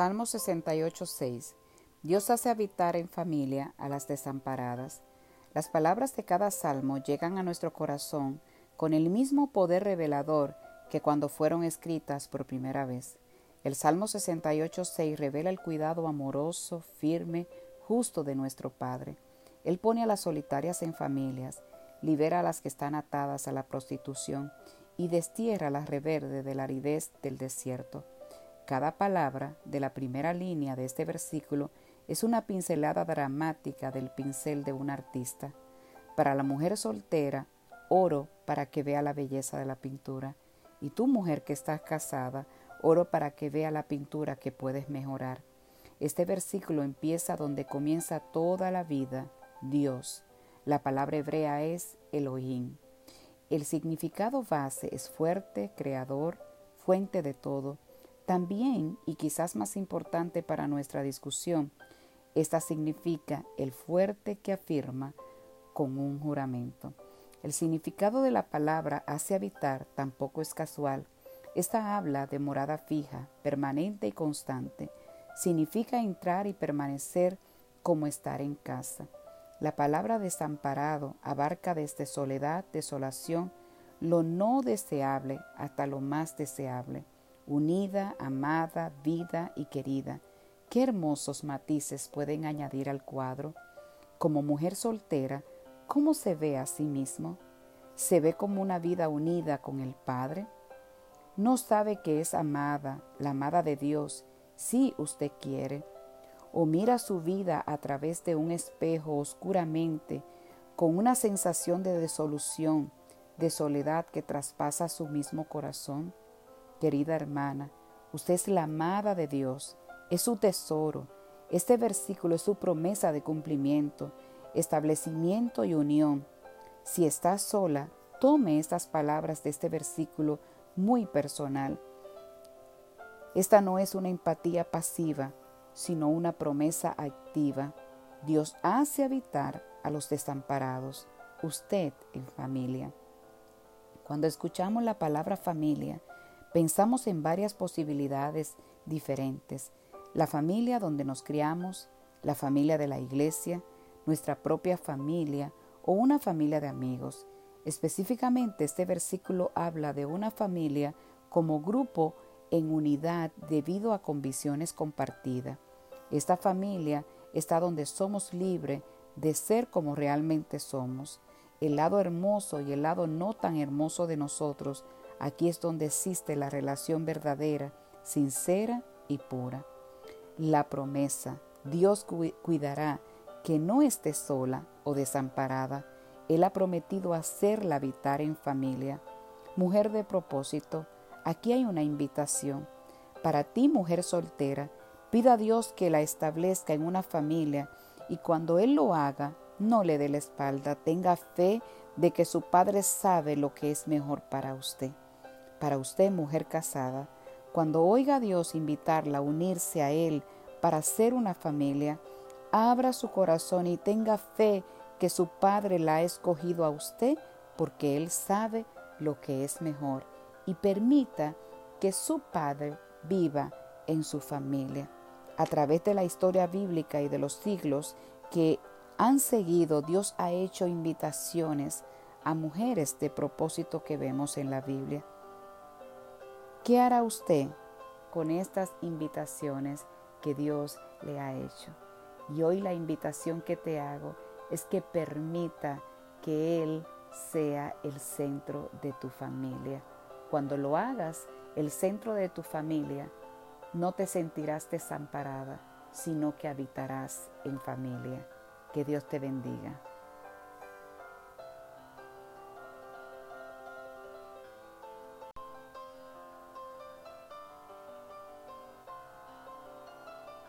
Salmo 68.6 Dios hace habitar en familia a las desamparadas. Las palabras de cada salmo llegan a nuestro corazón con el mismo poder revelador que cuando fueron escritas por primera vez. El Salmo 68.6 revela el cuidado amoroso, firme, justo de nuestro Padre. Él pone a las solitarias en familias, libera a las que están atadas a la prostitución y destierra la reverde de la aridez del desierto. Cada palabra de la primera línea de este versículo es una pincelada dramática del pincel de un artista. Para la mujer soltera, oro para que vea la belleza de la pintura. Y tú, mujer que estás casada, oro para que vea la pintura que puedes mejorar. Este versículo empieza donde comienza toda la vida, Dios. La palabra hebrea es Elohim. El significado base es fuerte, creador, fuente de todo, también, y quizás más importante para nuestra discusión, esta significa el fuerte que afirma con un juramento. El significado de la palabra hace habitar tampoco es casual. Esta habla de morada fija, permanente y constante. Significa entrar y permanecer como estar en casa. La palabra desamparado abarca desde soledad, desolación, lo no deseable hasta lo más deseable unida, amada, vida y querida. Qué hermosos matices pueden añadir al cuadro. Como mujer soltera, ¿cómo se ve a sí mismo? ¿Se ve como una vida unida con el Padre? ¿No sabe que es amada, la amada de Dios, si usted quiere? ¿O mira su vida a través de un espejo oscuramente, con una sensación de desolución, de soledad que traspasa su mismo corazón? Querida hermana, usted es la amada de Dios, es su tesoro. Este versículo es su promesa de cumplimiento, establecimiento y unión. Si está sola, tome estas palabras de este versículo muy personal. Esta no es una empatía pasiva, sino una promesa activa. Dios hace habitar a los desamparados, usted en familia. Cuando escuchamos la palabra familia, Pensamos en varias posibilidades diferentes. La familia donde nos criamos, la familia de la iglesia, nuestra propia familia o una familia de amigos. Específicamente este versículo habla de una familia como grupo en unidad debido a convicciones compartidas. Esta familia está donde somos libres de ser como realmente somos. El lado hermoso y el lado no tan hermoso de nosotros Aquí es donde existe la relación verdadera, sincera y pura. La promesa, Dios cuidará que no esté sola o desamparada. Él ha prometido hacerla habitar en familia. Mujer de propósito, aquí hay una invitación. Para ti, mujer soltera, pida a Dios que la establezca en una familia y cuando Él lo haga, no le dé la espalda, tenga fe de que su Padre sabe lo que es mejor para usted. Para usted, mujer casada, cuando oiga Dios invitarla a unirse a Él para hacer una familia, abra su corazón y tenga fe que su Padre la ha escogido a usted porque Él sabe lo que es mejor y permita que su Padre viva en su familia. A través de la historia bíblica y de los siglos que han seguido, Dios ha hecho invitaciones a mujeres de propósito que vemos en la Biblia. ¿Qué hará usted con estas invitaciones que Dios le ha hecho? Y hoy la invitación que te hago es que permita que Él sea el centro de tu familia. Cuando lo hagas, el centro de tu familia, no te sentirás desamparada, sino que habitarás en familia. Que Dios te bendiga.